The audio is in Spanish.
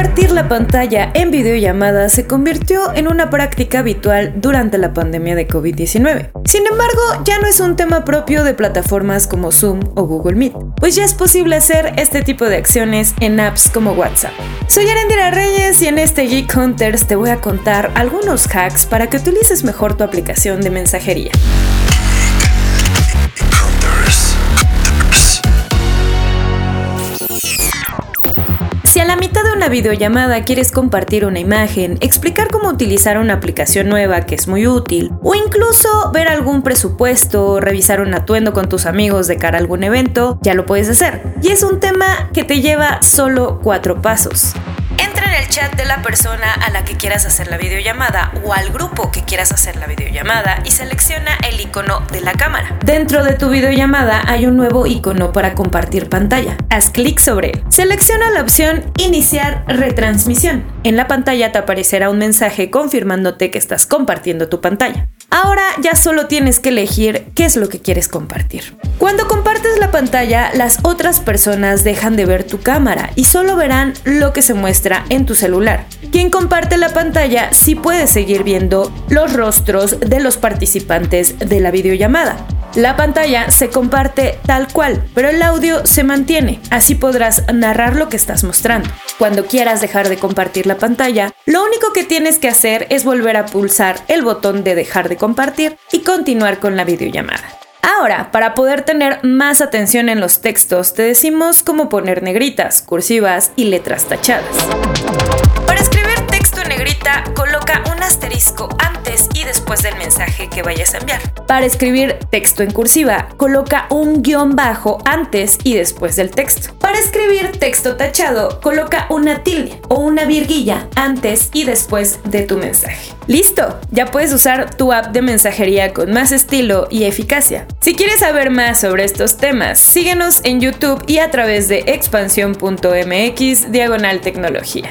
Compartir la pantalla en videollamada se convirtió en una práctica habitual durante la pandemia de COVID-19. Sin embargo, ya no es un tema propio de plataformas como Zoom o Google Meet, pues ya es posible hacer este tipo de acciones en apps como WhatsApp. Soy Arendira Reyes y en este Geek Hunters te voy a contar algunos hacks para que utilices mejor tu aplicación de mensajería. La mitad de una videollamada quieres compartir una imagen, explicar cómo utilizar una aplicación nueva que es muy útil, o incluso ver algún presupuesto, revisar un atuendo con tus amigos de cara a algún evento, ya lo puedes hacer. Y es un tema que te lleva solo cuatro pasos chat de la persona a la que quieras hacer la videollamada o al grupo que quieras hacer la videollamada y selecciona el icono de la cámara. Dentro de tu videollamada hay un nuevo icono para compartir pantalla. Haz clic sobre él. Selecciona la opción Iniciar retransmisión. En la pantalla te aparecerá un mensaje confirmándote que estás compartiendo tu pantalla. Ahora ya solo tienes que elegir qué es lo que quieres compartir. Cuando compartes la pantalla, las otras personas dejan de ver tu cámara y solo verán lo que se muestra en tu celular. Quien comparte la pantalla sí puede seguir viendo los rostros de los participantes de la videollamada. La pantalla se comparte tal cual, pero el audio se mantiene, así podrás narrar lo que estás mostrando. Cuando quieras dejar de compartir la pantalla, lo único que tienes que hacer es volver a pulsar el botón de dejar de compartir y continuar con la videollamada. Ahora, para poder tener más atención en los textos, te decimos cómo poner negritas, cursivas y letras tachadas. Negrita, coloca un asterisco antes y después del mensaje que vayas a enviar. Para escribir texto en cursiva, coloca un guion bajo antes y después del texto. Para escribir texto tachado, coloca una tilde o una virguilla antes y después de tu mensaje. ¡Listo! Ya puedes usar tu app de mensajería con más estilo y eficacia. Si quieres saber más sobre estos temas, síguenos en YouTube y a través de expansión.mx diagonal tecnología.